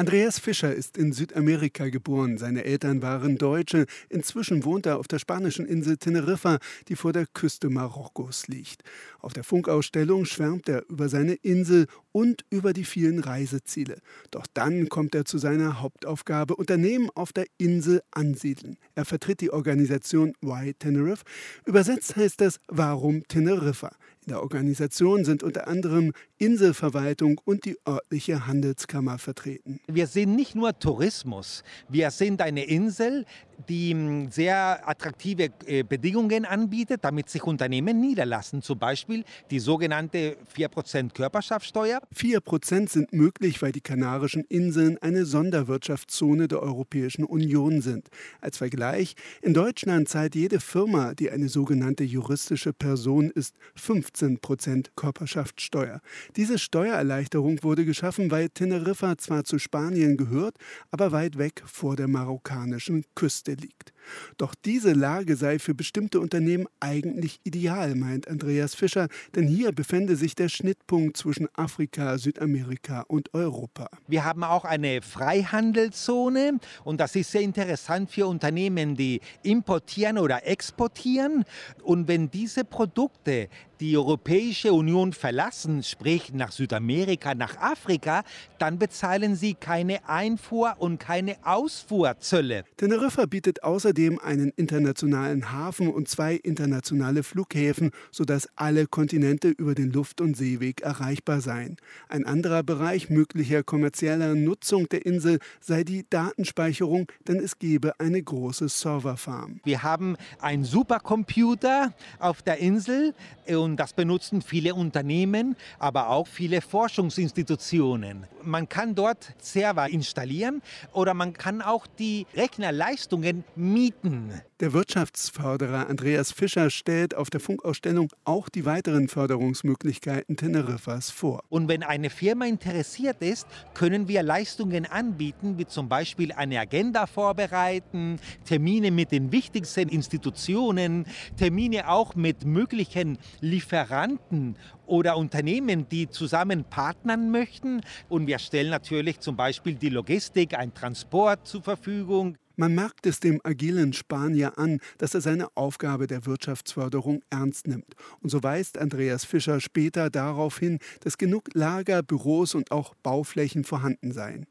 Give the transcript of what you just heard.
Andreas Fischer ist in Südamerika geboren. Seine Eltern waren Deutsche. Inzwischen wohnt er auf der spanischen Insel Teneriffa, die vor der Küste Marokkos liegt. Auf der Funkausstellung schwärmt er über seine Insel und über die vielen Reiseziele. Doch dann kommt er zu seiner Hauptaufgabe: Unternehmen auf der Insel ansiedeln. Er vertritt die Organisation Why Tenerife. Übersetzt heißt das Warum Teneriffa. In der Organisation sind unter anderem Inselverwaltung und die örtliche Handelskammer vertreten. Wir sind nicht nur Tourismus, wir sind eine Insel, die hm, sehr attraktive äh, Bedingungen anbietet, damit sich Unternehmen niederlassen. Zum Beispiel die sogenannte 4% Körperschaftssteuer. 4% sind möglich, weil die Kanarischen Inseln eine Sonderwirtschaftszone der Europäischen Union sind. Als Vergleich, in Deutschland zahlt jede Firma, die eine sogenannte juristische Person ist, 15% Körperschaftssteuer. Diese Steuererleichterung wurde geschaffen, weil Teneriffa zwar zu Spanien gehört, aber weit weg vor der marokkanischen Küste liegt. Doch diese Lage sei für bestimmte Unternehmen eigentlich ideal, meint Andreas Fischer, denn hier befände sich der Schnittpunkt zwischen Afrika, Südamerika und Europa. Wir haben auch eine Freihandelszone und das ist sehr interessant für Unternehmen, die importieren oder exportieren. Und wenn diese Produkte die Europäische Union verlassen, sprich nach Südamerika, nach Afrika, dann bezahlen sie keine Einfuhr- und keine Ausfuhrzölle. Teneriffa bietet außerdem einen internationalen Hafen und zwei internationale Flughäfen, sodass alle Kontinente über den Luft- und Seeweg erreichbar seien. Ein anderer Bereich möglicher kommerzieller Nutzung der Insel sei die Datenspeicherung, denn es gebe eine große Serverfarm. Wir haben einen Supercomputer auf der Insel und und das benutzen viele Unternehmen, aber auch viele Forschungsinstitutionen. Man kann dort Server installieren oder man kann auch die Rechnerleistungen mieten. Der Wirtschaftsförderer Andreas Fischer stellt auf der Funkausstellung auch die weiteren Förderungsmöglichkeiten Teneriffas vor. Und wenn eine Firma interessiert ist, können wir Leistungen anbieten, wie zum Beispiel eine Agenda vorbereiten, Termine mit den wichtigsten Institutionen, Termine auch mit möglichen Lieferanten oder Unternehmen, die zusammen partnern möchten. Und wir stellen natürlich zum Beispiel die Logistik, ein Transport zur Verfügung. Man merkt es dem agilen Spanier an, dass er seine Aufgabe der Wirtschaftsförderung ernst nimmt. Und so weist Andreas Fischer später darauf hin, dass genug Lager, Büros und auch Bauflächen vorhanden seien.